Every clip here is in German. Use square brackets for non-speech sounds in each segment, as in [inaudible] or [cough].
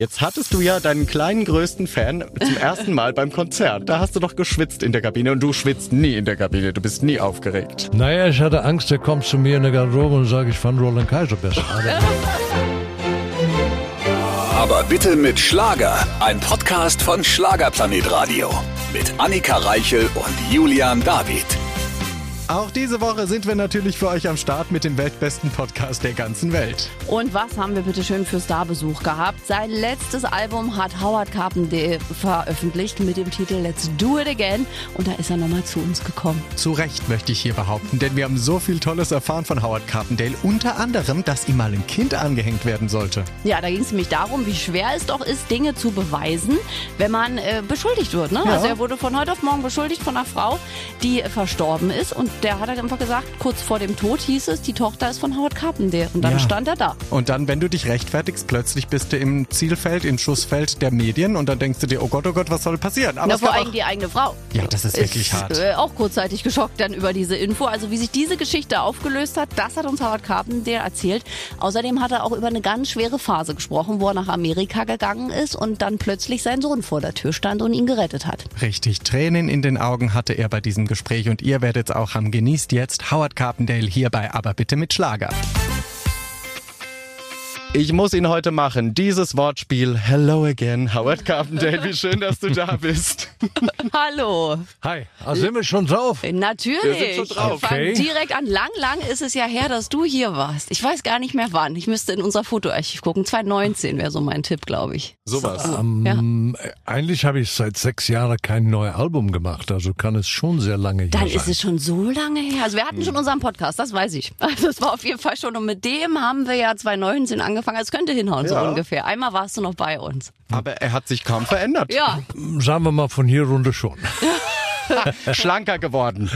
Jetzt hattest du ja deinen kleinen größten Fan zum ersten Mal beim Konzert. Da hast du doch geschwitzt in der Kabine und du schwitzt nie in der Kabine. Du bist nie aufgeregt. Naja, ich hatte Angst, der kommt zu mir in der Garderobe und sagt, ich fand Roland Kaiser besser. [laughs] Aber bitte mit Schlager. Ein Podcast von Schlagerplanet Radio. Mit Annika Reichel und Julian David. Auch diese Woche sind wir natürlich für euch am Start mit dem weltbesten Podcast der ganzen Welt. Und was haben wir bitte schön für Starbesuch gehabt? Sein letztes Album hat Howard Carpendale veröffentlicht mit dem Titel Let's Do It Again. Und da ist er nochmal zu uns gekommen. Zu Recht möchte ich hier behaupten, denn wir haben so viel Tolles erfahren von Howard Carpendale. Unter anderem, dass ihm mal ein Kind angehängt werden sollte. Ja, da ging es nämlich darum, wie schwer es doch ist, Dinge zu beweisen, wenn man äh, beschuldigt wird. Ne? Ja. Also er wurde von heute auf morgen beschuldigt von einer Frau, die verstorben ist. Und der hat halt einfach gesagt, kurz vor dem Tod hieß es, die Tochter ist von Howard Carpendale. Und dann Ja. stand er da. Und dann, wenn du dich rechtfertigst, plötzlich bist du im Zielfeld, im Schussfeld der Medien und dann denkst du dir, oh Gott, oh Gott, was soll passieren? Aber Na, vor allem die eigene Frau. Ja, das ist wirklich hart. Äh, auch kurzzeitig geschockt dann über diese Info. Also wie sich diese Geschichte aufgelöst hat, das hat uns Howard Carpendale erzählt. Außerdem hat er auch über eine ganz schwere Phase gesprochen, wo er nach Amerika gegangen ist und dann plötzlich sein Sohn vor der Tür stand und ihn gerettet hat. Richtig, Tränen in den Augen hatte er bei diesem Gespräch und ihr werdet es auch haben. Genießt jetzt Howard Carpendale hier bei Aber bitte mit Schlager. Ich muss ihn heute machen. Dieses Wortspiel. Hello again, Howard Carpendale. Wie schön, dass du da bist. [laughs] Hallo. Hi, ah, sind wir schon drauf? Natürlich. Wir sind schon drauf. Okay. direkt an. Lang, lang ist es ja her, dass du hier warst. Ich weiß gar nicht mehr wann. Ich müsste in unser Fotoarchiv gucken. 2019 wäre so mein Tipp, glaube ich. Sowas. Ähm, äh, Eigentlich habe ich seit sechs Jahren kein neues Album gemacht, also kann es schon sehr lange her Dann sein. ist es schon so lange her. Also wir hatten schon unseren Podcast, das weiß ich. [laughs] Also es war auf jeden Fall schon. Und mit dem haben wir ja 2019 angefangen. Also Es könnte hinhauen, Ja. so ungefähr. Einmal warst du noch bei uns. Aber er hat sich kaum verändert. Ja, Sagen wir mal von hier runter schon. [laughs] Schlanker geworden.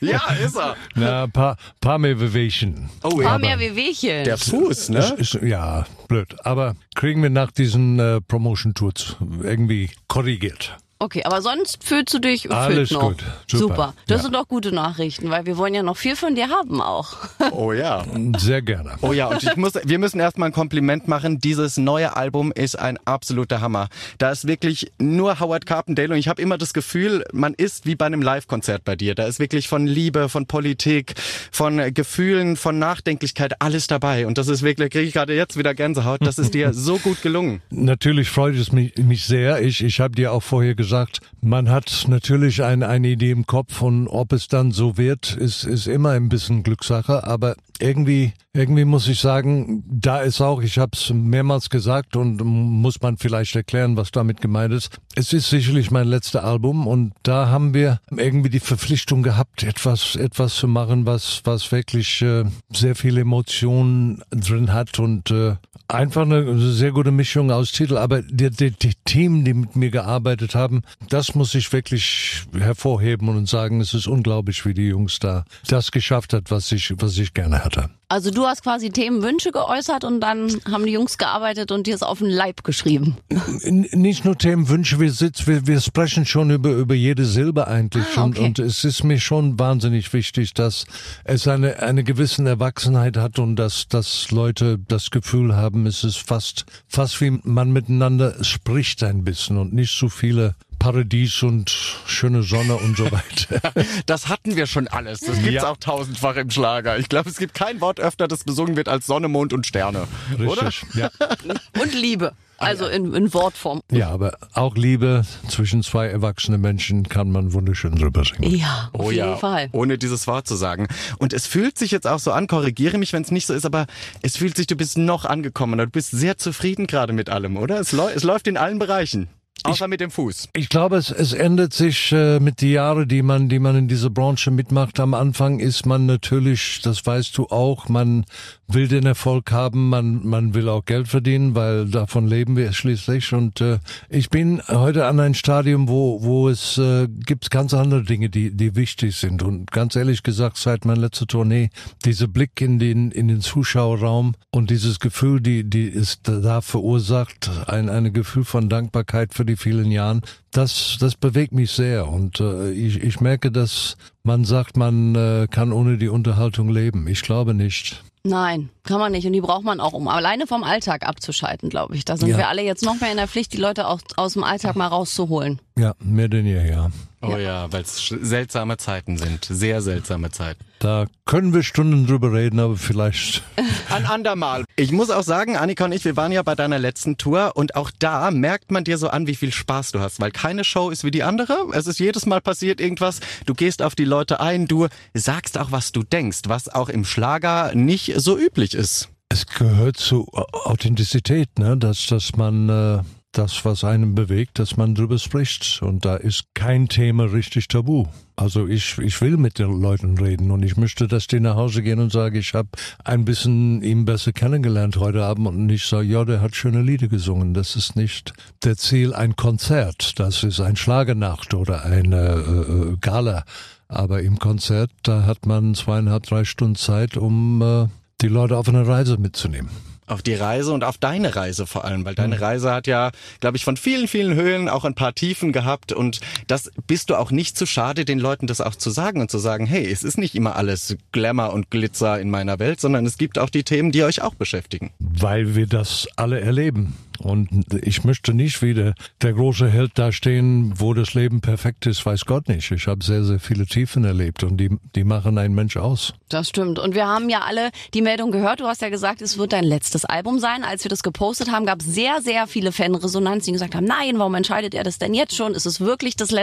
Ja, ist er. Na, paar, paar mehr Bewegungen. Oh paar mehr Wehwehchen. Der Fuß, ne? Ist, ja, blöd. Aber kriegen wir nach diesen äh, Promotion-Tours irgendwie korrigiert. Okay, aber sonst fühlst du dich fit Alles noch. gut. Super. Das Ja. sind doch gute Nachrichten, weil wir wollen ja noch viel von dir haben auch. [laughs] Oh ja. Sehr gerne. Oh ja, und ich muss, wir müssen erstmal ein Kompliment machen. Dieses neue Album ist ein absoluter Hammer. Da ist wirklich nur Howard Carpendale und ich habe immer das Gefühl, man ist wie bei einem Live-Konzert bei dir. Da ist wirklich von Liebe, von Politik, von Gefühlen, von Nachdenklichkeit alles dabei. Und das ist wirklich, kriege ich gerade jetzt wieder Gänsehaut. Das ist dir [laughs] so gut gelungen. Natürlich freut es mich, mich sehr. Ich, ich habe dir auch vorher gesagt, man hat natürlich ein, eine Idee im Kopf und ob es dann so wird, ist, ist immer ein bisschen Glückssache. Aber irgendwie, irgendwie muss ich sagen, da ist auch, ich habe es mehrmals gesagt und muss man vielleicht erklären, was damit gemeint ist. Es ist sicherlich mein letztes Album und da haben wir irgendwie die Verpflichtung gehabt, etwas, etwas zu machen, was, was wirklich äh, sehr viele Emotionen drin hat und äh, einfach eine sehr gute Mischung aus Titel. Aber die, die, die Team, die mit mir gearbeitet haben, das muss ich wirklich hervorheben und sagen, es ist unglaublich, wie die Jungs da das geschafft hat, was ich, was ich gerne hatte. Also du hast quasi Themenwünsche geäußert und dann haben die Jungs gearbeitet und dir es auf den Leib geschrieben. N- Nicht nur Themenwünsche, wir sitzen, wir, wir sprechen schon über, über jede Silbe eigentlich. Ah, und, okay. und es ist mir schon wahnsinnig wichtig, dass es eine, eine gewisse Erwachsenheit hat und dass, dass Leute das Gefühl haben, es ist fast, fast wie man miteinander spricht ein bisschen und nicht so viele Paradies und schöne Sonne und so weiter. [laughs] Das hatten wir schon alles. Das gibt's Ja. auch tausendfach im Schlager. Ich glaube, es gibt kein Wort öfter, das besungen wird als Sonne, Mond und Sterne. Oder? Richtig. Ja. [laughs] Und Liebe. Also in, in Wortform. ja, aber auch Liebe zwischen zwei erwachsenen Menschen kann man wunderschön drüber singen. Ja, auf Oh jeden ja, Fall. ohne dieses Wort zu sagen. Und es fühlt sich jetzt auch so an, korrigiere mich, wenn es nicht so ist, aber es fühlt sich, du bist noch angekommen. Du bist sehr zufrieden gerade mit allem, oder? Es, läu es läuft in allen Bereichen. Außer mit dem Fuß. Ich glaube, es, es ändert sich äh, mit die Jahre, die man, die man in dieser Branche mitmacht. Am Anfang ist man natürlich, das weißt du auch, man will den Erfolg haben, man, man will auch Geld verdienen, weil davon leben wir schließlich. Und äh, ich bin heute an ein Stadium, wo, wo es äh, gibt ganz andere Dinge, die, die wichtig sind. Und ganz ehrlich gesagt, seit meiner letzten Tournee, dieser Blick in den, in den Zuschauerraum und dieses Gefühl, die, die es da verursacht, ein, ein Gefühl von Dankbarkeit für die vielen Jahren, das, das bewegt mich sehr. Und äh, ich, ich merke, dass Man sagt, man äh, kann ohne die Unterhaltung leben. Ich glaube nicht. Nein, kann man nicht. Und die braucht man auch, um alleine vom Alltag abzuschalten, glaube ich. Da sind Ja. wir alle jetzt noch mehr in der Pflicht, die Leute auch aus dem Alltag mal rauszuholen. Ja, mehr denn je, ja. Oh ja, weil es seltsame Zeiten sind. Sehr seltsame Zeiten. Da können wir Stunden drüber reden, aber vielleicht. [laughs] Ein andermal. Ich muss auch sagen, Annika und ich, wir waren ja bei deiner letzten Tour und auch da merkt man dir so an, wie viel Spaß du hast, weil keine Show ist wie die andere. Es ist jedes Mal passiert irgendwas. Du gehst auf die Leute ein, du sagst auch, was du denkst, was auch im Schlager nicht so üblich ist. Es gehört zu Authentizität, ne? dass, dass man äh, das, was einen bewegt, dass man drüber spricht. Und da ist kein Thema richtig tabu. Also ich, ich will mit den Leuten reden und ich möchte, dass die nach Hause gehen und sagen, ich habe ein bisschen ihn besser kennengelernt heute Abend und nicht sagen, ja, der hat schöne Lieder gesungen. Das ist nicht der Ziel ein Konzert, das ist ein Schlagernacht oder eine äh, äh, Gala. Aber im Konzert, da hat man zweieinhalb, drei Stunden Zeit, um äh, die Leute auf eine Reise mitzunehmen. Auf die Reise und auf deine Reise vor allem, weil deine Reise hat ja, glaube ich, von vielen, vielen Höhen auch ein paar Tiefen gehabt und das bist du auch nicht zu schade, den Leuten das auch zu sagen und zu sagen, hey, es ist nicht immer alles Glamour und Glitzer in meiner Welt, sondern es gibt auch die Themen, die euch auch beschäftigen. Weil wir das alle erleben. Und ich möchte nicht wieder der große Held dastehen, wo das Leben perfekt ist, weiß Gott nicht. Ich habe sehr, sehr viele Tiefen erlebt und die, die machen einen Mensch aus. Das stimmt. Und wir haben ja alle die Meldung gehört. Du hast ja gesagt, es wird dein letztes Album sein. Als wir das gepostet haben, gab es sehr, sehr viele Fanresonanz, die gesagt haben, nein, warum entscheidet er das denn jetzt schon? Ist es wirklich das letzte?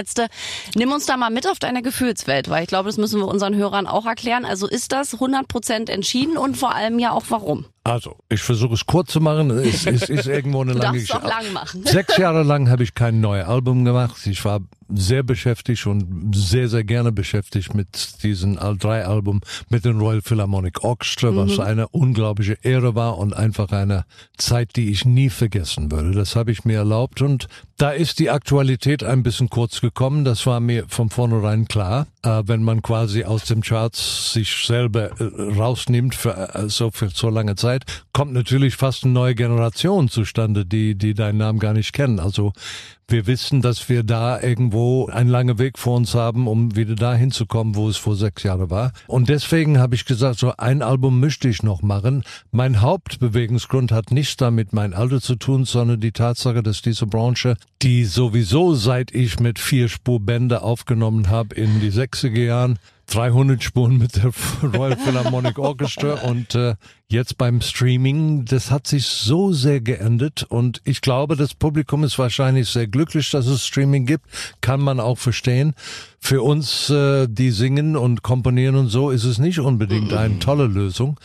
Nimm uns da mal mit auf deine Gefühlswelt, weil ich glaube, das müssen wir unseren Hörern auch erklären. Also ist das 100 Prozent entschieden und vor allem ja auch warum? Also, ich versuche es kurz zu machen. Es, es ist irgendwo eine lange Geschichte. lang machen. Sechs Jahre lang habe ich kein neues Album gemacht. Ich war sehr beschäftigt und sehr, sehr gerne beschäftigt mit diesen drei Alben mit den Royal Philharmonic Orchestra, was eine unglaubliche Ehre war und einfach eine Zeit, die ich nie vergessen würde. Das habe ich mir erlaubt und da ist die Aktualität ein bisschen kurz gekommen. Das war mir von vornherein klar. Äh, wenn man quasi aus dem Charts sich selber äh, rausnimmt für äh, so für so lange Zeit, kommt natürlich fast eine neue Generation zustande, die die deinen Namen gar nicht kennen. Also wir wissen, dass wir da irgendwo einen langen Weg vor uns haben, um wieder dahin zu kommen, wo es vor sechs Jahren war. Und deswegen habe ich gesagt, so ein Album möchte ich noch machen. Mein Hauptbewegungsgrund hat nichts damit mein Alter zu tun, sondern die Tatsache, dass diese Branche, die sowieso seit ich mit vier Spurbänder aufgenommen habe in die 60er Jahren, 300 Spuren mit der [laughs] Royal Philharmonic Orchestra und äh, jetzt beim Streaming, das hat sich so sehr geändert und ich glaube, das Publikum ist wahrscheinlich sehr glücklich, dass es Streaming gibt, kann man auch verstehen. Für uns, äh, die singen und komponieren und so, ist es nicht unbedingt eine tolle Lösung.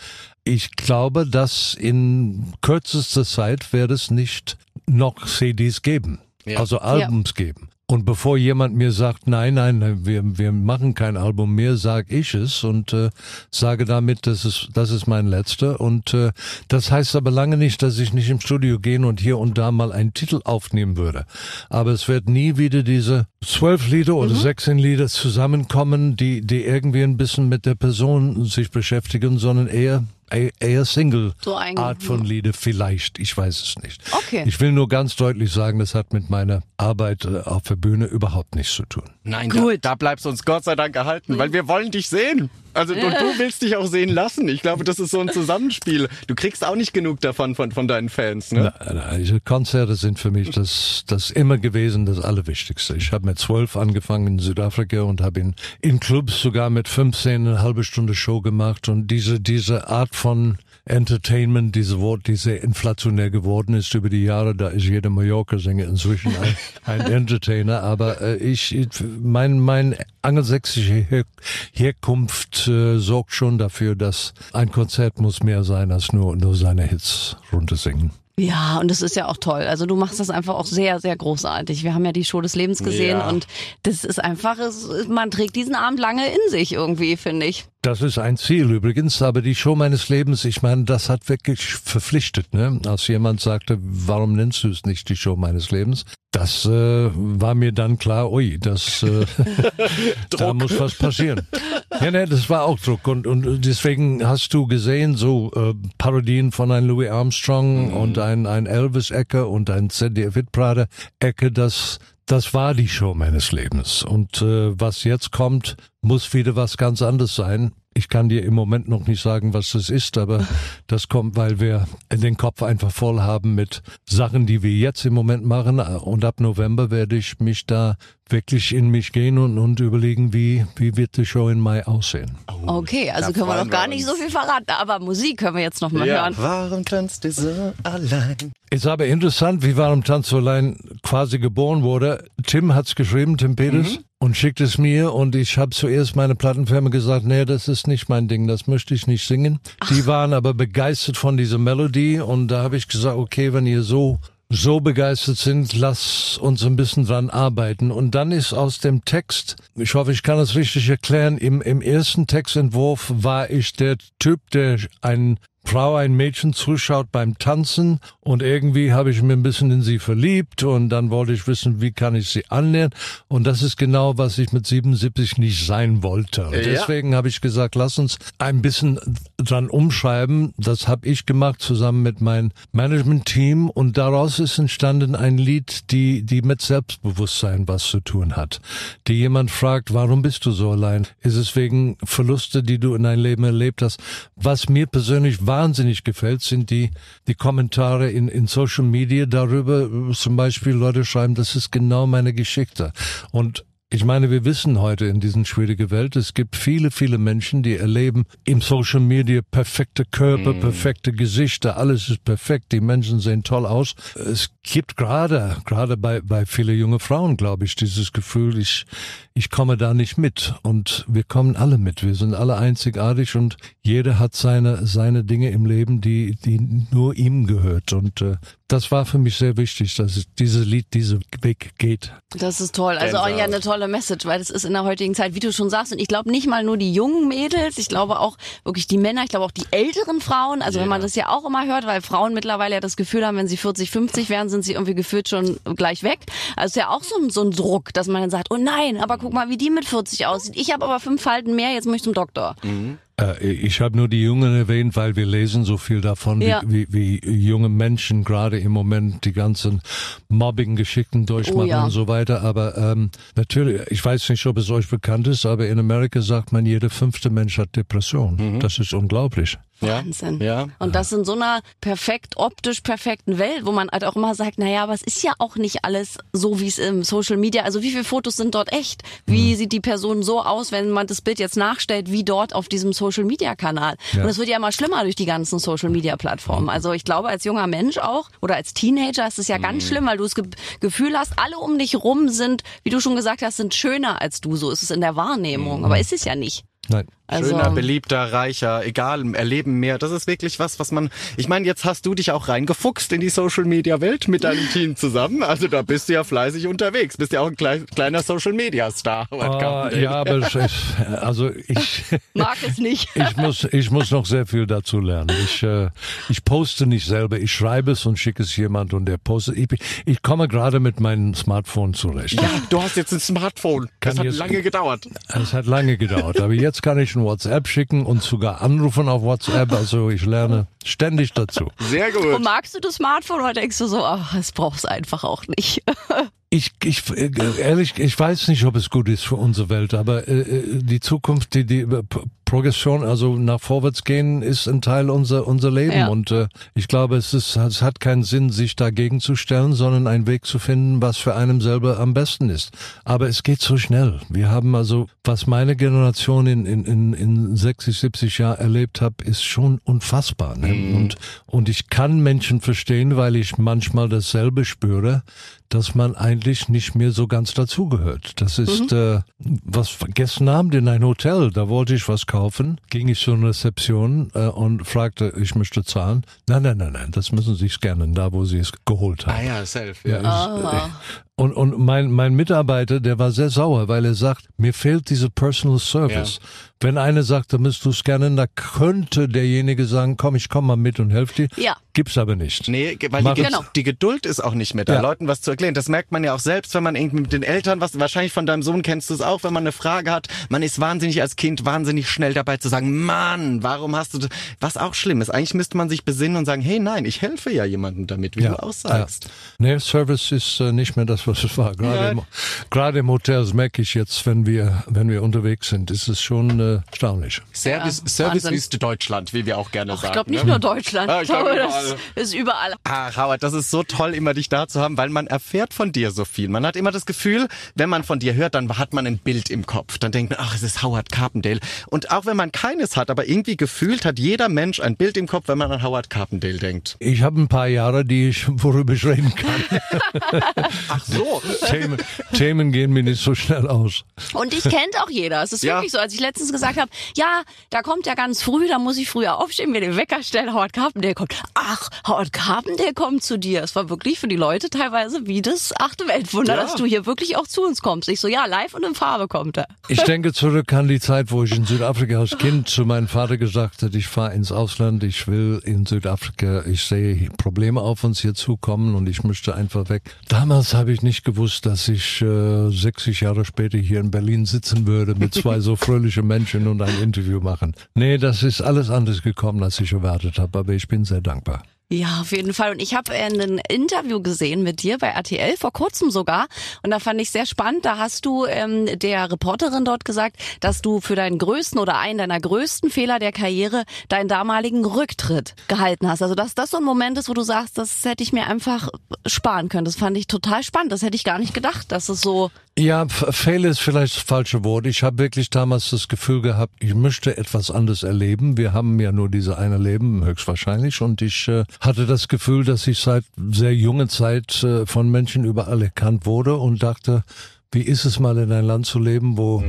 Ich glaube, dass in kürzester Zeit wird es nicht noch CDs geben, Ja. also Albums geben. Und bevor jemand mir sagt, nein, nein, wir, wir machen kein Album mehr, sage ich es und äh, sage damit, das ist, das ist mein letzter. Und äh, das heißt aber lange nicht, dass ich nicht im Studio gehen und hier und da mal einen Titel aufnehmen würde. Aber es wird nie wieder diese zwölf Lieder oder 16 Lieder zusammenkommen, die, die irgendwie ein bisschen mit der Person sich beschäftigen, sondern eher eher- Single So ein- Art von Lieder vielleicht, ich weiß es nicht. Okay. Ich will nur ganz deutlich sagen, das hat mit meiner Arbeit äh, auf der Bühne überhaupt nichts zu tun. Nein, da, Gut. da bleibst du uns Gott sei Dank erhalten, weil wir wollen dich sehen. Also und du willst dich auch sehen lassen. Ich glaube, das ist so ein Zusammenspiel. Du kriegst auch nicht genug davon von, von deinen Fans, ne? Na, na, diese Konzerte sind für mich das, das immer gewesen das Allerwichtigste. Ich habe mit zwölf angefangen in Südafrika und habe in, in Clubs sogar mit 15 eine halbe Stunde Show gemacht und diese, diese Art von Entertainment, diese Wort, die sehr inflationär geworden ist über die Jahre, da ist jeder Mallorca-Sänger inzwischen ein, [laughs] ein Entertainer, aber äh, ich, ich- mein, mein angelsächsische Her Herkunft äh, sorgt schon dafür, dass ein Konzert muss mehr sein als nur, nur seine Hits runtersingen. Ja, und das ist ja auch toll. Also du machst das einfach auch sehr, sehr großartig. Wir haben ja die Show des Lebens gesehen Ja. und das ist einfach, es, man trägt diesen Abend lange in sich irgendwie, finde ich. Das ist ein Ziel übrigens, aber die Show meines Lebens, ich meine, das hat wirklich verpflichtet, ne? Als jemand sagte, warum nennst du es nicht die Show meines Lebens? Das äh, war mir dann klar, ui, das äh, [laughs] da muss was passieren. Ja, ne, das war auch Druck und und deswegen hast du gesehen so äh, Parodien von ein Louis Armstrong und ein ein Elvis Ecke und ein ZDF Hitparade Ecke, das das war die Show meines Lebens. Und äh, was jetzt kommt, muss wieder was ganz anderes sein. Ich kann dir im Moment noch nicht sagen, was das ist, aber [laughs] das kommt, weil wir den Kopf einfach voll haben mit Sachen, die wir jetzt im Moment machen. Und ab November werde ich mich da wirklich in mich gehen und, und überlegen, wie, wie wird die Show in Mai aussehen. Okay, also können wir noch gar nicht so viel verraten, aber Musik können wir jetzt noch mal Ja. hören. Warum tanzt du so allein? Ist aber interessant, wie Warum Tanz so allein quasi geboren wurde. Tim hat's geschrieben, Tim Peters, und schickt es mir und ich habe zuerst meine Plattenfirma gesagt, nee, das ist nicht mein Ding, das möchte ich nicht singen. Die waren aber begeistert von dieser Melodie und da habe ich gesagt, okay, wenn ihr so so begeistert sind, lass uns ein bisschen dran arbeiten. Und dann ist aus dem Text, ich hoffe, ich kann es richtig erklären, im, im ersten Textentwurf war ich der Typ, der ein Frau, ein Mädchen zuschaut beim Tanzen und irgendwie habe ich mir ein bisschen in sie verliebt und dann wollte ich wissen, wie kann ich sie annähern und das ist genau, was ich mit 77 nicht sein wollte. Und Ja. deswegen habe ich gesagt, lass uns ein bisschen dran umschreiben. Das habe ich gemacht zusammen mit meinem Management-Team und daraus ist entstanden ein Lied, die, die mit Selbstbewusstsein was zu tun hat. Die jemand fragt, warum bist du so allein? Ist es wegen Verluste, die du in deinem Leben erlebt hast? Was mir persönlich wahnsinnig gefällt, sind die, die Kommentare in, in Social Media darüber. Zum Beispiel Leute schreiben, das ist genau meine Geschichte. Und ich meine, wir wissen heute in diesen schwierigen Welt, es gibt viele, viele Menschen, die erleben im Social Media perfekte Körper, perfekte Gesichter, alles ist perfekt, die Menschen sehen toll aus. Es gibt gerade, gerade bei, bei viele junge Frauen, glaube ich, dieses Gefühl, ich, ich komme da nicht mit. Und wir kommen alle mit. Wir sind alle einzigartig und jeder hat seine, seine Dinge im Leben, die, die nur ihm gehört. Und äh, das war für mich sehr wichtig, dass es dieses Lied diesen Weg geht. Das ist toll. Also auch Gänsehaut. ja eine tolle Message, weil das ist in der heutigen Zeit, wie du schon sagst, und ich glaube nicht mal nur die jungen Mädels, ich glaube auch wirklich die Männer, ich glaube auch die älteren Frauen, also wenn man das ja auch immer hört, weil Frauen mittlerweile ja das Gefühl haben, wenn sie 40, 50 werden, sind sie irgendwie gefühlt schon gleich weg. Also ist ja auch so ein, so ein Druck, dass man dann sagt, oh nein, aber guck mal, wie die mit 40 aussieht. Ich habe aber fünf Falten mehr, jetzt muss ich zum Doktor. Äh, ich habe nur die Jungen erwähnt, weil wir lesen so viel davon, Ja. wie, wie, wie junge Menschen gerade im Moment die ganzen Mobbing-Geschichten durchmachen Oh ja. und so weiter. Aber ähm, natürlich, ich weiß nicht, ob es euch bekannt ist, aber in Amerika sagt man, jeder fünfte Mensch hat Depression. Das ist unglaublich. Ja. Wahnsinn. Ja. Und das in so einer perfekt, optisch perfekten Welt, wo man halt auch immer sagt, naja, aber es ist ja auch nicht alles so, wie es im Social Media, also wie viele Fotos sind dort echt? Wie Mhm. sieht die Person so aus, wenn man das Bild jetzt nachstellt, wie dort auf diesem Social Media Kanal? Ja. Und es wird ja immer schlimmer durch die ganzen Social Media Plattformen. Also ich glaube, als junger Mensch auch oder als Teenager ist es ja Mhm. ganz schlimm, weil du das Ge Gefühl hast, alle um dich rum sind, wie du schon gesagt hast, sind schöner als du. So ist es in der Wahrnehmung. Mhm. Aber ist es ja nicht. Nein. Also, Schöner, beliebter, reicher, egal, erleben mehr. Das ist wirklich was, was man. Ich meine, jetzt hast du dich auch reingefuchst in die Social Media Welt mit deinem Team zusammen. Also da bist du ja fleißig unterwegs. Bist ja auch ein klei- kleiner Social Media Star. Ah, ja, aber ist, also ich, [laughs] mag es nicht. [laughs] ich muss, ich muss noch sehr viel dazu lernen. Ich, äh, ich poste nicht selber. Ich schreibe es und schicke es jemand und der postet. Ich, ich komme gerade mit meinem Smartphone zurecht. Ja, du hast jetzt ein Smartphone. Das Kann hat jetzt- lange gedauert. Es hat lange gedauert, aber jetzt kann ich ein WhatsApp schicken und sogar anrufen auf WhatsApp. Also ich lerne ständig dazu. Sehr gut. Und magst du das Smartphone oder denkst du so, ach, es brauchst einfach auch nicht? [laughs] Ich, ich ehrlich, ich weiß nicht, ob es gut ist für unsere Welt, aber äh, äh, die Zukunft, die, die äh, Progression, also nach vorwärts gehen, ist ein Teil unser unser Leben Ja. und äh, ich glaube, es ist, es hat keinen Sinn, sich dagegen zu stellen, sondern einen Weg zu finden, was für einem selber am besten ist. Aber es geht so schnell. Wir haben also, was meine Generation in in in, in 60, 70 Jahren erlebt hat, ist schon unfassbar. Ne? Und und ich kann Menschen verstehen, weil ich manchmal dasselbe spüre dass man eigentlich nicht mehr so ganz dazugehört. Das ist äh, was gestern Abend in ein Hotel, da wollte ich was kaufen, ging ich zur Rezeption äh, und fragte, ich möchte zahlen. Nein, nein, nein, nein, das müssen Sie scannen, da wo Sie es geholt haben. Ah ja, self. Ja, Ja. äh, und, und mein, mein Mitarbeiter, der war sehr sauer, weil er sagt, mir fehlt diese Personal Service. Wenn einer sagt, da müsst du scannen, da könnte derjenige sagen, komm, ich komm mal mit und helf dir. Ja. Gibt's aber nicht. Nee, weil die, Genau. die Geduld ist auch nicht mehr da, Ja. Leuten was zu erklären. Das merkt man ja auch selbst, wenn man irgendwie mit den Eltern was, wahrscheinlich von deinem Sohn kennst du es auch, wenn man eine Frage hat. Man ist wahnsinnig als Kind wahnsinnig schnell dabei zu sagen, Mann, warum hast du das? Was auch schlimm ist. Eigentlich müsste man sich besinnen und sagen, hey, nein, ich helfe ja jemandem damit, wie du auch sagst. Ja. Nee, Service ist äh, nicht mehr das weiß, [laughs] was es war. Gerade, im, gerade im Hotel, das merke ich jetzt, wenn wir, wenn wir unterwegs sind, ist es schon äh, erstaunlich. Service, Ja, Servicewüste Deutschland, wie wir auch gerne Ich sagen. glaube nicht ne? nur Deutschland. Ja, ich ich glaub, glaube, überall. das ist überall. Ach, Howard, das ist so toll, immer dich da zu haben, weil man erfährt von dir so viel. Man hat immer das Gefühl, wenn man von dir hört, dann hat man ein Bild im Kopf. Dann denkt man, ach, es ist Howard Carpendale. Und auch wenn man keines hat, aber irgendwie gefühlt hat jeder Mensch ein Bild im Kopf, wenn man an Howard Carpendale denkt. Ich habe ein paar Jahre, die ich, worüber ich reden kann. [laughs] Ach so. Themen, Themen gehen mir nicht so schnell aus. Und dich kennt auch jeder. Es ist Ja. wirklich so. Als ich letztens gesagt habe, ja, da kommt ja ganz früh, da muss ich früher aufstehen, mir den Wecker stellen, Howard Carpendale kommt. Ach, Howard Carpendale kommt zu dir. Es war wirklich für die Leute teilweise wie das achte Weltwunder, Ja. dass du hier wirklich auch zu uns kommst. Ich so, ja, live und in Farbe kommt er. Ich denke zurück an die Zeit, wo ich in Südafrika als Kind zu meinem Vater gesagt habe, ich fahre ins Ausland, ich will in Südafrika, ich sehe Probleme auf uns hier zukommen und ich möchte einfach weg. Damals habe ich nicht gewusst, dass ich äh, 60 Jahre später hier in Berlin sitzen würde mit [laughs] zwei so fröhlichen Menschen und ein Interview machen. Nee, das ist alles anders gekommen, als ich erwartet habe, aber ich bin sehr dankbar. Ja, auf jeden Fall. Und ich habe ein Interview gesehen mit dir bei RTL, vor kurzem sogar. Und da fand ich sehr spannend. Da hast du ähm, der Reporterin dort gesagt, dass du für deinen größten oder einen deiner größten Fehler der Karriere deinen damaligen Rücktritt gehalten hast. Also dass das so ein Moment ist, wo du sagst, das hätte ich mir einfach sparen können. Das fand ich total spannend. Das hätte ich gar nicht gedacht, dass es so... Ja, F- Fehler ist vielleicht das falsche Wort. Ich habe wirklich damals das Gefühl gehabt, ich möchte etwas anderes erleben. Wir haben ja nur diese eine Leben, höchstwahrscheinlich. Und ich äh, hatte das Gefühl, dass ich seit sehr junger Zeit äh, von Menschen überall erkannt wurde und dachte, wie ist es mal in ein Land zu leben, wo,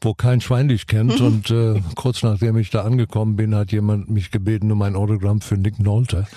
wo kein Schwein dich kennt. Und äh, kurz nachdem ich da angekommen bin, hat jemand mich gebeten um ein Autogramm für Nick Nolte. [laughs]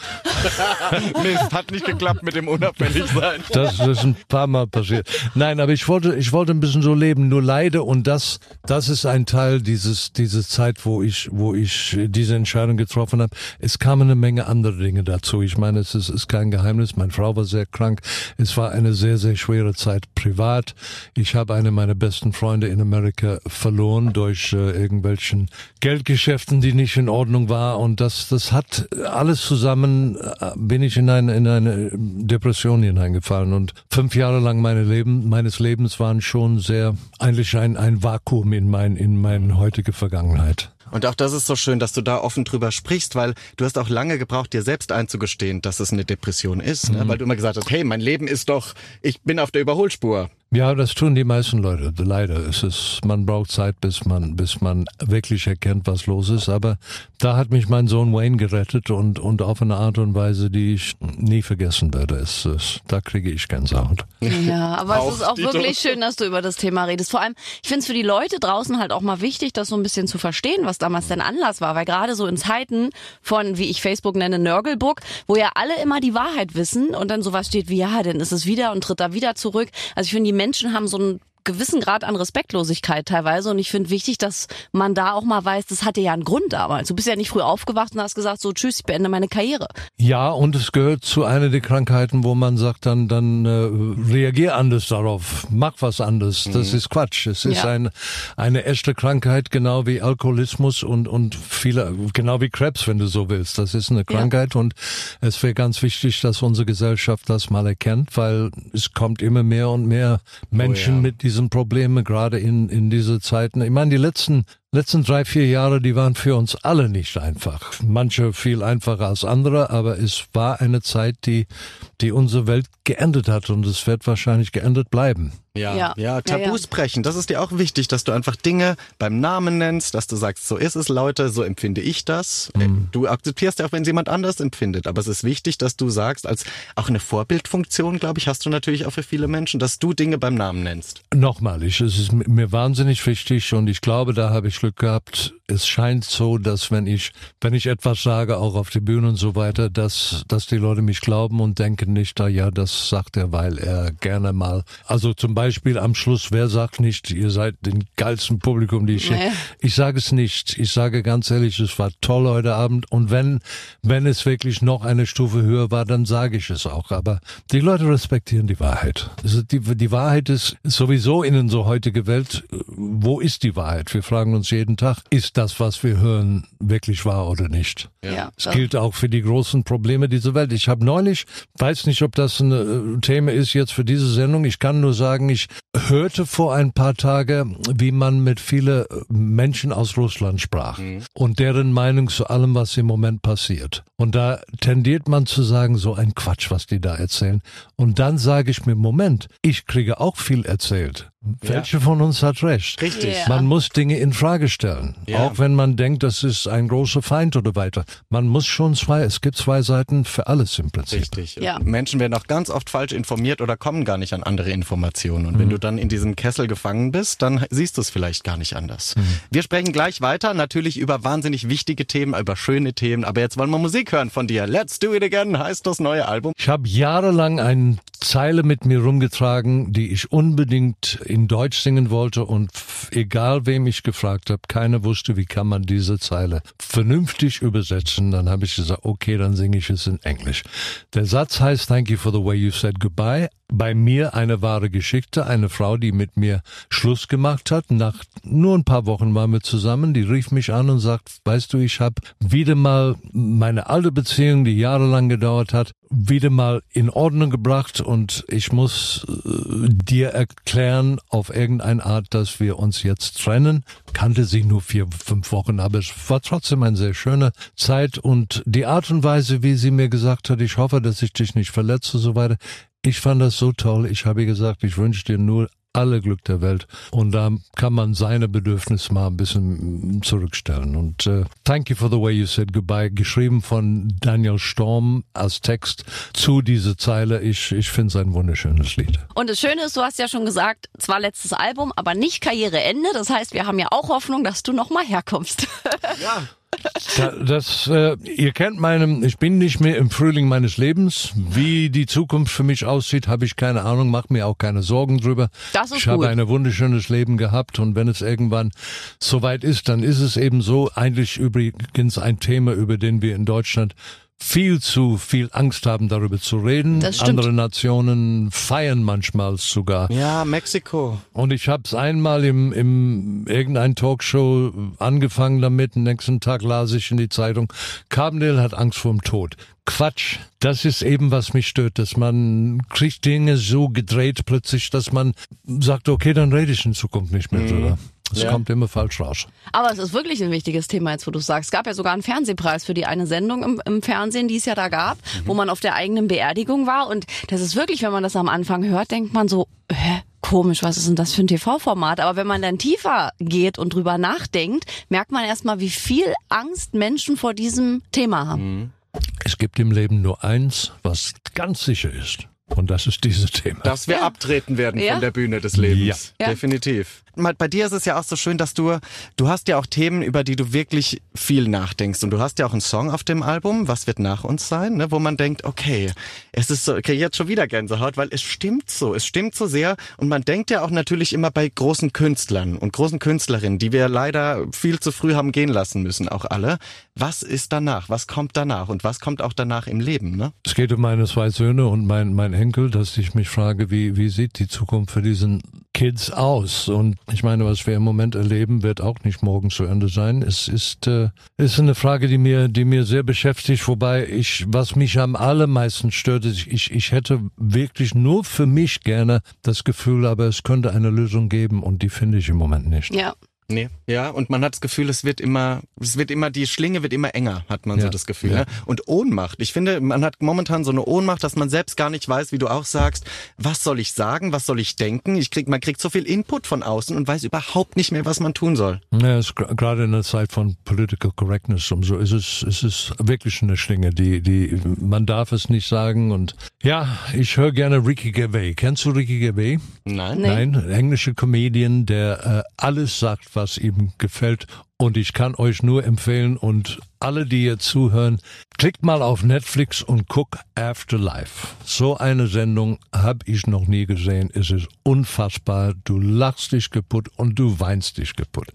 Es hat nicht geklappt mit dem Unabhängigsein. Das, [laughs] das ist ein paar Mal passiert. Nein, aber ich wollte, ich wollte ein bisschen so leben, nur leide und das, das ist ein Teil dieses, diese Zeit, wo ich, wo ich diese Entscheidung getroffen habe. Es kamen eine Menge andere Dinge dazu. Ich meine, es ist, ist kein Geheimnis. Meine Frau war sehr krank. Es war eine sehr, sehr schwere Zeit privat. Ich habe eine meiner besten Freunde in Amerika verloren durch äh, irgendwelchen Geldgeschäften, die nicht in Ordnung war und das, das hat alles zusammen, äh, bin ich in eine, in eine Depression hineingefallen und fünf Jahre lang meine Leben, meines Lebens waren schon sehr, eigentlich ein, ein Vakuum in mein, in meine heutige Vergangenheit. Und auch das ist so schön, dass du da offen drüber sprichst, weil du hast auch lange gebraucht, dir selbst einzugestehen, dass es eine Depression ist. Ne? Weil du immer gesagt hast, hey, mein Leben ist doch, ich bin auf der Überholspur. Ja, das tun die meisten Leute. Leider. Es ist, man braucht Zeit, bis man, bis man wirklich erkennt, was los ist. Aber da hat mich mein Sohn Wayne gerettet und, und auf eine Art und Weise, die ich nie vergessen werde. Es, es, da kriege ich Gänsehaut. Ja, aber Auch es ist auch wirklich schön, dass du über das Thema redest. Vor allem, ich finde es für die Leute draußen halt auch mal wichtig, das so ein bisschen zu verstehen, was damals der Anlass war. Weil gerade so in Zeiten von, wie ich Facebook nenne, Nörgelbook, wo ja alle immer die Wahrheit wissen und dann sowas steht wie, ja, dann ist es wieder und tritt da wieder zurück. Also ich finde, die Menschen haben so einen gewissen Grad an Respektlosigkeit teilweise und ich finde wichtig, dass man da auch mal weiß, das hatte ja einen Grund damals. Du bist ja nicht früh aufgewacht und hast gesagt, so tschüss, ich beende meine Karriere. Ja, und es gehört zu einer der Krankheiten, wo man sagt, dann, dann äh, reagier anders darauf, mach was anderes. Das ist Quatsch. Es ist Ja. ein, eine echte Krankheit, genau wie Alkoholismus und, und viele, genau wie Krebs, wenn du so willst. Das ist eine Krankheit und es wäre ganz wichtig, dass unsere Gesellschaft das mal erkennt, weil es kommt immer mehr und mehr Menschen ja. mit diesen Problemen, gerade in, in diese Zeiten. Ich meine, die letzten letzten drei, vier Jahre, die waren für uns alle nicht einfach. Manche viel einfacher als andere, aber es war eine Zeit, die, die unsere Welt geändert hat und es wird wahrscheinlich geändert bleiben. Ja, Ja. ja, Tabus ja. brechen. Das ist dir auch wichtig, dass du einfach Dinge beim Namen nennst, dass du sagst, so ist es, Leute, so empfinde ich das. Äh, Du akzeptierst ja auch, wenn es jemand anders empfindet. Aber es ist wichtig, dass du sagst, als auch eine Vorbildfunktion, glaube ich, hast du natürlich auch für viele Menschen, dass du Dinge beim Namen nennst. Nochmal, ich, es ist mir wahnsinnig wichtig und ich glaube, da habe ich Glück gehabt. Es scheint so, dass wenn ich, wenn ich etwas sage, auch auf die Bühne und so weiter, dass, dass die Leute mich glauben und denken nicht, ah ja, das sagt er, weil er gerne mal, also zum Beispiel am Schluss, wer sagt nicht, ihr seid den geilsten Publikum, die ich, Nee. ich sage es nicht. Ich sage ganz ehrlich, es war toll heute Abend und wenn, wenn es wirklich noch eine Stufe höher war, dann sage ich es auch. Aber die Leute respektieren die Wahrheit. Also die, die Wahrheit ist sowieso in unsere heutige Welt, wo ist die Wahrheit? Wir fragen uns jeden Tag, ist das, was wir hören, wirklich wahr oder nicht. Ja. Es gilt auch für die großen Probleme dieser Welt. Ich habe neulich, weiß nicht, ob das ein äh, Thema ist jetzt für diese Sendung, ich kann nur sagen, ich hörte vor ein paar Tagen, wie man mit vielen Menschen aus Russland sprach und deren Meinung zu allem, was im Moment passiert. Und da tendiert man zu sagen, so ein Quatsch, was die da erzählen. Und dann sage ich mir, Moment, ich kriege auch viel erzählt. Welche von uns hat recht? Richtig. Ja. Man muss Dinge in Frage stellen. Ja. Auch wenn man denkt, das ist ein großer Feind oder weiter. Man muss schon zwei, es gibt zwei Seiten für alles im Prinzip. Richtig. Ja. Menschen werden auch ganz oft falsch informiert oder kommen gar nicht an andere Informationen. Und wenn du dann in diesem Kessel gefangen bist, dann siehst du es vielleicht gar nicht anders. Wir sprechen gleich weiter, natürlich über wahnsinnig wichtige Themen, über schöne Themen. Aber jetzt wollen wir Musik hören von dir. Let's Do It Again heißt das neue Album. Ich habe jahrelang eine Zeile mit mir rumgetragen, die ich unbedingt in Deutsch singen wollte und egal wem ich gefragt habe, keiner wusste, wie kann man diese Zeile vernünftig übersetzen. Dann habe ich gesagt, okay, dann singe ich es in Englisch. Der Satz heißt Thank you for the way you said goodbye. Bei mir eine wahre Geschichte, eine Frau, die mit mir Schluss gemacht hat. Nach nur ein paar Wochen waren wir zusammen. Die rief mich an und sagt, weißt du, ich habe wieder mal meine alte Beziehung, die jahrelang gedauert hat, wieder mal in Ordnung gebracht und ich muss äh, dir erklären auf irgendeine Art, dass wir uns jetzt trennen. Kannte sie nur vier, fünf Wochen, aber es war trotzdem eine sehr schöne Zeit und die Art und Weise, wie sie mir gesagt hat, ich hoffe, dass ich dich nicht verletze, so weiter. Ich fand das so toll. Ich habe ihr gesagt, ich wünsche dir nur alle Glück der Welt. Und da kann man seine Bedürfnisse mal ein bisschen zurückstellen. Und äh, Thank you for the way you said goodbye, geschrieben von Daniel Storm als Text zu dieser Zeile. Ich, ich finde es ein wunderschönes Lied. Und das Schöne ist, du hast ja schon gesagt, zwar letztes Album, aber nicht Karriereende. Das heißt, wir haben ja auch Hoffnung, dass du nochmal herkommst. Da, [laughs] das, äh, ihr kennt meinem, ich bin nicht mehr im Frühling meines Lebens. Wie die Zukunft für mich aussieht, habe ich keine Ahnung, mache mir auch keine Sorgen drüber. Das ist ich habe gut. ein wunderschönes Leben gehabt und wenn es irgendwann soweit ist, dann ist es eben so. Eigentlich übrigens ein Thema, über den wir in Deutschland viel zu viel Angst haben, darüber zu reden. Das stimmt. Andere Nationen feiern manchmal sogar. Ja, Mexiko. Und ich habe es einmal im, im irgendein Talkshow angefangen damit. Den nächsten Tag las ich in die Zeitung, Carbondale hat Angst vor dem Tod. Quatsch. Das ist eben, was mich stört, dass man kriegt Dinge so gedreht plötzlich, dass man sagt, okay, dann rede ich in Zukunft nicht mehr drüber. Es Ja. kommt immer falsch raus. Aber es ist wirklich ein wichtiges Thema, jetzt wo du sagst. Es gab ja sogar einen Fernsehpreis für die eine Sendung im, im Fernsehen, die es ja da gab, wo man auf der eigenen Beerdigung war. Und das ist wirklich, wenn man das am Anfang hört, denkt man so, hä? Komisch, was ist denn das für ein TV-Format? Aber wenn man dann tiefer geht und drüber nachdenkt, merkt man erstmal, wie viel Angst Menschen vor diesem Thema haben. Es gibt im Leben nur eins, was ganz sicher ist. Und das ist dieses Thema. Dass wir Ja. abtreten werden Ja. von der Bühne des Lebens. Ja. Definitiv. Bei dir ist es ja auch so schön, dass du, du hast ja auch Themen, über die du wirklich viel nachdenkst. Und du hast ja auch einen Song auf dem Album, Was wird nach uns sein, ne, wo man denkt, okay, es ist so, okay, jetzt schon wieder Gänsehaut, weil es stimmt so, es stimmt so sehr. Und man denkt ja auch natürlich immer bei großen Künstlern und großen Künstlerinnen, die wir leider viel zu früh haben gehen lassen müssen, auch alle. Was ist danach? Was kommt danach? Und was kommt auch danach im Leben, ne? Es geht um meine zwei Söhne und mein, mein Enkel, dass ich mich frage, wie, wie sieht die Zukunft für diesen Kids aus? Und ich meine, was wir im Moment erleben, wird auch nicht morgen zu Ende sein. Es ist, äh, ist eine Frage, die mir, die mir sehr beschäftigt, wobei ich, was mich am allermeisten stört, ist, ich, ich hätte wirklich nur für mich gerne das Gefühl, aber es könnte eine Lösung geben und die finde ich im Moment nicht. Ja. Nee. Ja, und man hat das Gefühl, es wird immer, es wird immer, die Schlinge wird immer enger, hat man so Ja, das Gefühl. ja. Ne? Und Ohnmacht. Ich finde, man hat momentan so eine Ohnmacht, dass man selbst gar nicht weiß, wie du auch sagst, was soll ich sagen, was soll ich denken? Ich krieg, man kriegt so viel Input von außen und weiß überhaupt nicht mehr, was man tun soll. Ja, gerade in der Zeit von Political Correctness und so ist es, ist es wirklich eine Schlinge, die, die, man darf es nicht sagen und ja, ich höre gerne Ricky Gervais. Kennst du Ricky Gervais? Nein? Nein, ein englischer Comedian, der äh, alles sagt, was ihm gefällt. Und ich kann euch nur empfehlen und alle, die hier zuhören, klickt mal auf Netflix und guck Afterlife. So eine Sendung habe ich noch nie gesehen. Es ist unfassbar. Du lachst dich kaputt und du weinst dich kaputt.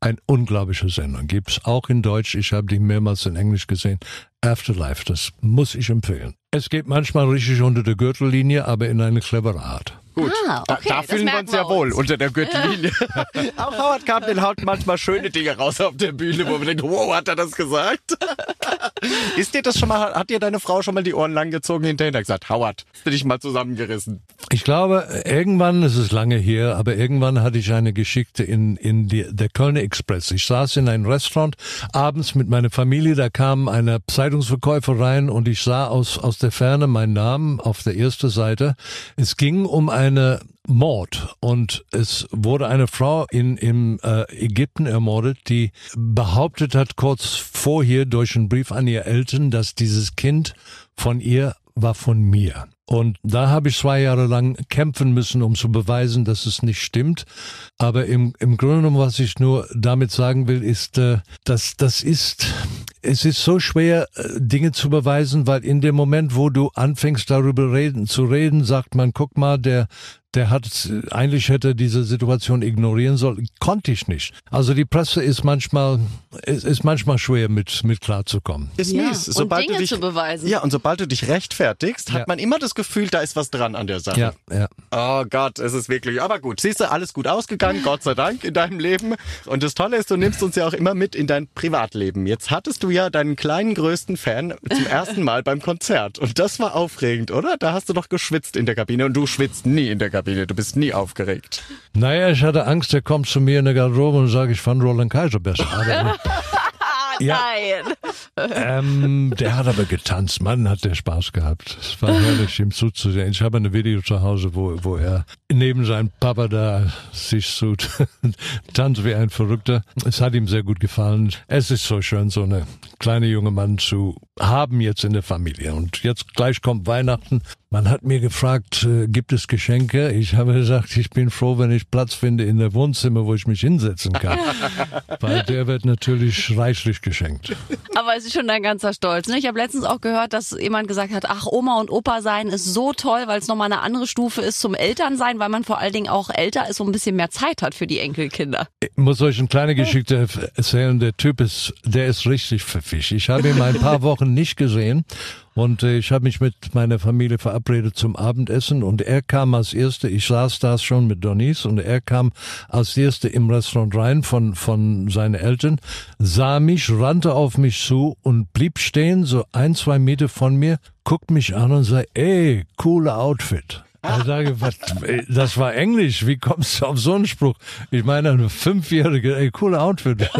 Ein unglaubliche Sendung. Gibt's auch in Deutsch. Ich habe die mehrmals in Englisch gesehen. Afterlife, das muss ich empfehlen. Es geht manchmal richtig unter der Gürtellinie, aber in eine clevere Art. Gut, Ah, da, okay, da das fühlen wir uns ja wohl uns. unter der Gürtellinie. Auch Howard Carpendale haut manchmal schöne Dinge raus auf der Bühne, wo man denkt, wow, hat er das gesagt? [laughs] Ist dir das schon mal, hat dir deine Frau schon mal die Ohren lang gezogen hinterher gesagt, Howard, hast du dich mal zusammengerissen? Ich glaube, irgendwann, es ist lange her, aber irgendwann hatte ich eine Geschichte in, in die, der Kölner Express. Ich saß in einem Restaurant abends mit meiner Familie, da kam eine Zeitungsverkäufer rein und ich sah aus, aus der Ferne meinen Namen auf der ersten Seite. Es ging um eine Mord und es wurde eine Frau in im äh, Ägypten ermordet, die behauptet hat kurz vorher durch einen Brief an ihr Eltern, dass dieses Kind von ihr war von mir. Und da habe ich zwei Jahre lang kämpfen müssen, um zu beweisen, dass es nicht stimmt. Aber im, im Grunde genommen, was ich nur damit sagen will, ist, äh, dass das ist, es ist so schwer, äh, Dinge zu beweisen, weil in dem Moment, wo du anfängst darüber reden, zu reden, sagt man, guck mal, der, der hat, eigentlich hätte diese Situation ignorieren sollen. Konnte ich nicht. Also die Presse ist manchmal, ist, ist manchmal schwer mit, mit klarzukommen. Ist Ja, mies. und Sobald Dinge du dich, zu beweisen. Ja, und sobald du dich rechtfertigst, hat Ja. man immer das Gefühl, da ist was dran an der Sache. Ja, ja. Oh Gott, es ist wirklich, aber gut. Siehst du, alles gut ausgegangen, Gott sei Dank in deinem Leben. Und das Tolle ist, du nimmst uns ja auch immer mit in dein Privatleben. Jetzt hattest du ja deinen kleinen größten Fan zum ersten Mal beim Konzert. Und das war aufregend, oder? Da hast du doch geschwitzt in der Kabine. Und du schwitzt nie in der Kabine. Du bist nie aufgeregt. Naja, ich hatte Angst, der kommt zu mir in der Garderobe und sagt, ich fand Roland Kaiser besser. Aber, [laughs] ja, Nein. ähm, der hat aber getanzt. Mann, hat der Spaß gehabt. Es war herrlich, ihm zuzusehen. Ich habe ein Video zu Hause, wo, wo er neben seinem Papa da sich so [laughs] tanzt wie ein Verrückter. Es hat ihm sehr gut gefallen. Es ist so schön, so eine kleine junge Mann zu haben jetzt in der Familie. Und jetzt gleich kommt Weihnachten. Man hat mir gefragt, äh, gibt es Geschenke? Ich habe gesagt, ich bin froh, wenn ich Platz finde in der Wohnzimmer, wo ich mich hinsetzen kann. [laughs] Weil der wird natürlich reichlich geschenkt. Aber es ist schon dein ganzer Stolz. Ne? Ich habe letztens auch gehört, dass jemand gesagt hat, ach, Oma und Opa sein ist so toll, weil es nochmal eine andere Stufe ist zum Elternsein, weil man vor allen Dingen auch älter ist und ein bisschen mehr Zeit hat für die Enkelkinder. Ich muss euch eine kleine Geschichte erzählen. Der Typ ist, der ist richtig pfiffig. Ich habe ihn ein paar Wochen nicht gesehen und äh, ich habe mich mit meiner Familie verabredet zum Abendessen und er kam als Erster, ich saß da schon mit Donis und er kam als Erster im Restaurant rein von, von seinen Eltern, sah mich, rannte auf mich zu und blieb stehen, so ein, zwei Meter von mir, guckt mich an und sagt, ey, coole Outfit. Ich sage, was, ey, das war Englisch. Wie kommst du auf so einen Spruch? Ich meine, ein Fünfjähriger, ey, cooler Outfit. [laughs]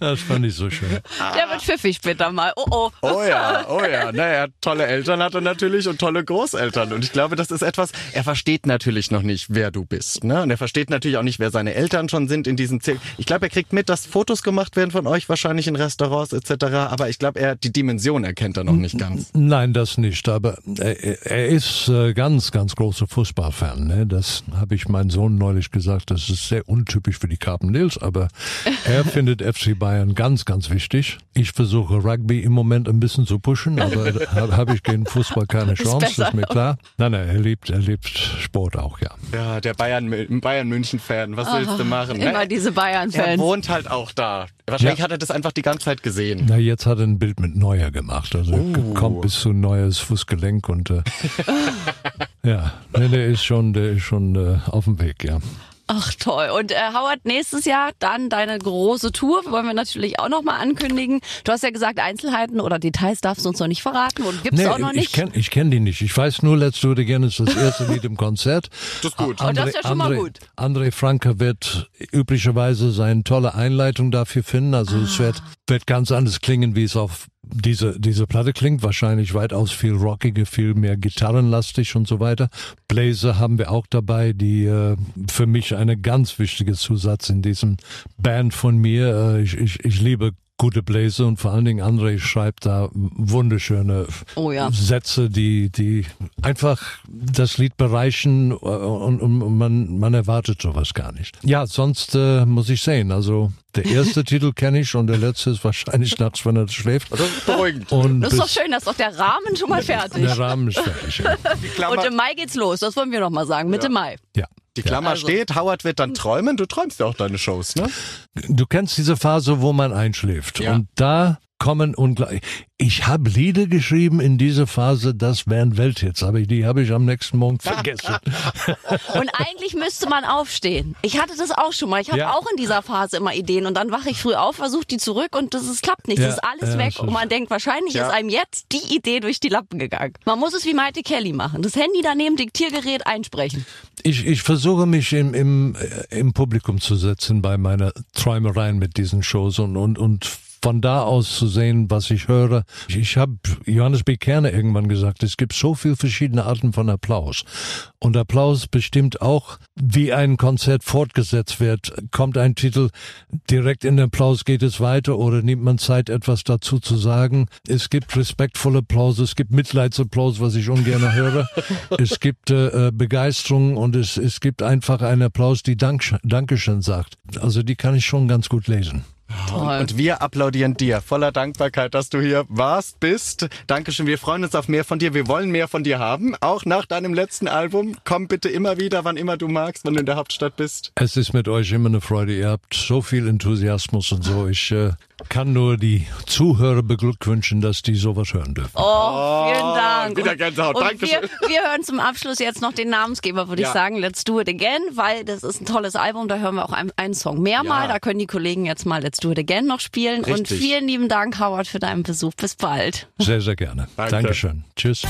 Das fand ich so schön. Der wird pfiffig später mal. Oh oh. Oh ja, oh ja. Naja, tolle Eltern hat er natürlich und tolle Großeltern. Und ich glaube, das ist etwas, er versteht natürlich noch nicht, wer du bist. Ne? Und er versteht natürlich auch nicht, wer seine Eltern schon sind in diesem Zirkel. Ich glaube, er kriegt mit, dass Fotos gemacht werden von euch, wahrscheinlich in Restaurants etc. Aber ich glaube, er die Dimension erkennt er noch nicht ganz. Nein, das nicht. Aber er, er ist äh, ganz, ganz großer Fußballfan. Ne? Das habe ich meinem Sohn neulich gesagt. Das ist sehr untypisch für die Carpendales, aber [laughs] er findet FC Bayern ganz, ganz wichtig. Ich versuche Rugby im Moment ein bisschen zu pushen, aber [laughs] da habe hab ich gegen Fußball keine Chance, das besser. ist mir klar. Nein, nein, er liebt, er liebt Sport auch, ja. Ja, der Bayern, Bayern München Fan. Was willst du machen? Immer Ne? diese Er Bayern-Fans. wohnt halt auch da. Wahrscheinlich Ja. hat er das einfach die ganze Zeit gesehen. Na, jetzt hat er ein Bild mit Neuer gemacht. Also Oh. kommt bis zu Neues Fußgelenk und äh, [laughs] ja, ne, der ist schon, der ist schon äh, auf dem Weg, ja. Ach toll. Und äh, Howard, nächstes Jahr dann deine große Tour. Wollen wir natürlich auch nochmal ankündigen. Du hast ja gesagt, Einzelheiten oder Details darfst du uns noch nicht verraten und gibt's auch noch ich nicht. kenne ich kenn die nicht. Ich weiß nur, Let's Do It Again ist das erste [laughs] Lied im Konzert. Das ist gut. Oh, das ist ja schon mal André, gut. André Franke wird üblicherweise seine tolle Einleitung dafür finden. Also es Ah. wird, wird ganz anders klingen, wie es auf diese, diese Platte klingt. Wahrscheinlich weitaus viel rockiger, viel mehr gitarrenlastig und so weiter. Bläser haben wir auch dabei, die äh, für mich eine ganz wichtige Zusatz in diesem Band von mir. Äh, ich, ich, ich liebe gute Bläser und vor allen Dingen André schreibt da wunderschöne Oh ja. Sätze, die, die einfach das Lied bereichen äh, und, und man, man erwartet sowas gar nicht. Ja, sonst äh, muss ich sehen, also der erste [laughs] Titel kenne ich und der letzte ist wahrscheinlich nachts, wenn er schläft. Das ist beruhigend. Und Das ist doch schön, dass doch der Rahmen schon mal fertig. der Rahmen ist fertig. Ja. [laughs] Und im Mai geht's los, das wollen wir noch mal sagen. Mitte Mai. ja. Die Klammer Also- steht, Howard wird dann träumen. Du träumst ja auch deine Shows, ne? Du kennst diese Phase, wo man einschläft Ja. und da kommen und ich habe Lieder geschrieben in dieser Phase, das wären Welthits, aber die habe ich am nächsten Morgen [laughs] vergessen. und eigentlich müsste man aufstehen. Ich hatte das auch schon mal. Ich habe ja. auch in dieser Phase immer Ideen und dann wache ich früh auf, versuche die zurück und das ist, klappt nicht. Ja, das ist alles ja, weg und man denkt, wahrscheinlich ist einem jetzt die Idee durch die Lappen gegangen. Man muss es wie Maite Kelly machen. Das Handy daneben, Diktiergerät einsprechen. Ich, ich versuche mich im, im, äh, im Publikum zu setzen bei meiner Träumereien mit diesen Shows und, und, und von da aus zu sehen, was ich höre. Ich, ich habe Johannes B. Kerner irgendwann gesagt, es gibt so viele verschiedene Arten von Applaus. Und Applaus bestimmt auch, wie ein Konzert fortgesetzt wird. Kommt ein Titel, direkt in den Applaus geht es weiter oder nimmt man Zeit, etwas dazu zu sagen. Es gibt respektvolle Applaus, es gibt Mitleidsapplaus, was ich ungern höre. es gibt äh, Begeisterung und es, es gibt einfach einen Applaus, die Dank, Dankeschön sagt. Also die kann ich schon ganz gut lesen. Toll. Und wir applaudieren dir voller Dankbarkeit, dass du hier warst, bist. Dankeschön. Wir freuen uns auf mehr von dir. Wir wollen mehr von dir haben. Auch nach deinem letzten Album. Komm bitte immer wieder, wann immer du magst, wenn du in der Hauptstadt bist. Es ist mit euch immer eine Freude. Ihr habt so viel Enthusiasmus und so. Ich äh, kann nur die Zuhörer beglückwünschen, dass die sowas hören dürfen. Oh, vielen oh, Dank. Wieder Gänsehaut. Und wir, wir, hören zum Abschluss jetzt noch den Namensgeber, würde ja. ich sagen. Let's Do It Again, weil das ist ein tolles Album. Da hören wir auch einen, einen Song mehrmal. Ja. Da können die Kollegen jetzt mal Let's Do It Again noch spielen. Richtig. Und vielen lieben Dank, Howard, für deinen Besuch. Bis bald. Sehr, sehr gerne. Danke. Dankeschön. Tschüss.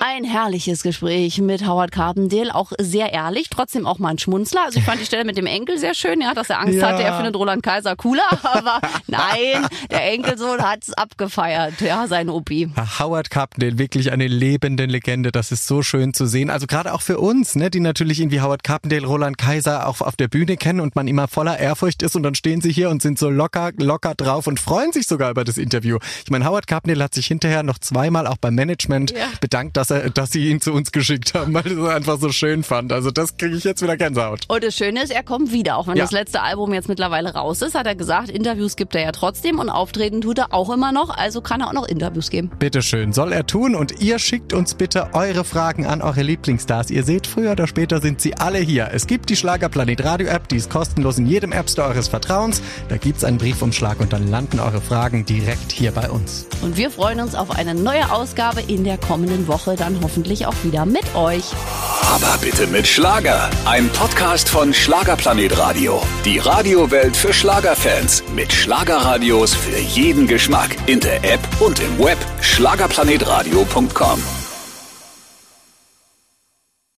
Ein herrliches Gespräch mit Howard Carpendale, auch sehr ehrlich, trotzdem auch mal ein Schmunzler. Also ich fand die Stelle mit dem Enkel sehr schön, ja, dass er Angst ja. hatte, er findet Roland Kaiser cooler, [laughs] aber nein, der Enkelsohn hat es abgefeiert, ja, sein Opi. Howard Carpendale, wirklich eine lebende Legende, das ist so schön zu sehen. Also gerade auch für uns, ne, die natürlich irgendwie Howard Carpendale, Roland Kaiser auch auf der Bühne kennen und man immer voller Ehrfurcht ist und dann stehen sie hier und sind so locker, locker drauf und freuen sich sogar über das Interview. Ich meine, Howard Carpendale hat sich hinterher noch zweimal auch beim Management ja. bedankt, dass dass, er, dass sie ihn zu uns geschickt haben, weil er es einfach so schön fand. Also das kriege ich jetzt wieder Gänsehaut. Und das Schöne ist, er kommt wieder. Auch wenn ja. das letzte Album jetzt mittlerweile raus ist, hat er gesagt, Interviews gibt er ja trotzdem und auftreten tut er auch immer noch. Also kann er auch noch Interviews geben. Bitteschön, soll er tun. Und ihr schickt uns bitte eure Fragen an eure Lieblingsstars. Ihr seht, früher oder später sind sie alle hier. Es gibt die Schlagerplanet Radio App, die ist kostenlos in jedem App Store eures Vertrauens. Da gibt es einen Briefumschlag und dann landen eure Fragen direkt hier bei uns. Und wir freuen uns auf eine neue Ausgabe in der kommenden Woche dann hoffentlich auch wieder mit euch. Aber bitte mit Schlager. Ein Podcast von Schlagerplanet Radio. Die Radiowelt für Schlagerfans. Mit Schlagerradios für jeden Geschmack. In der App und im Web. Schlagerplanetradio.com.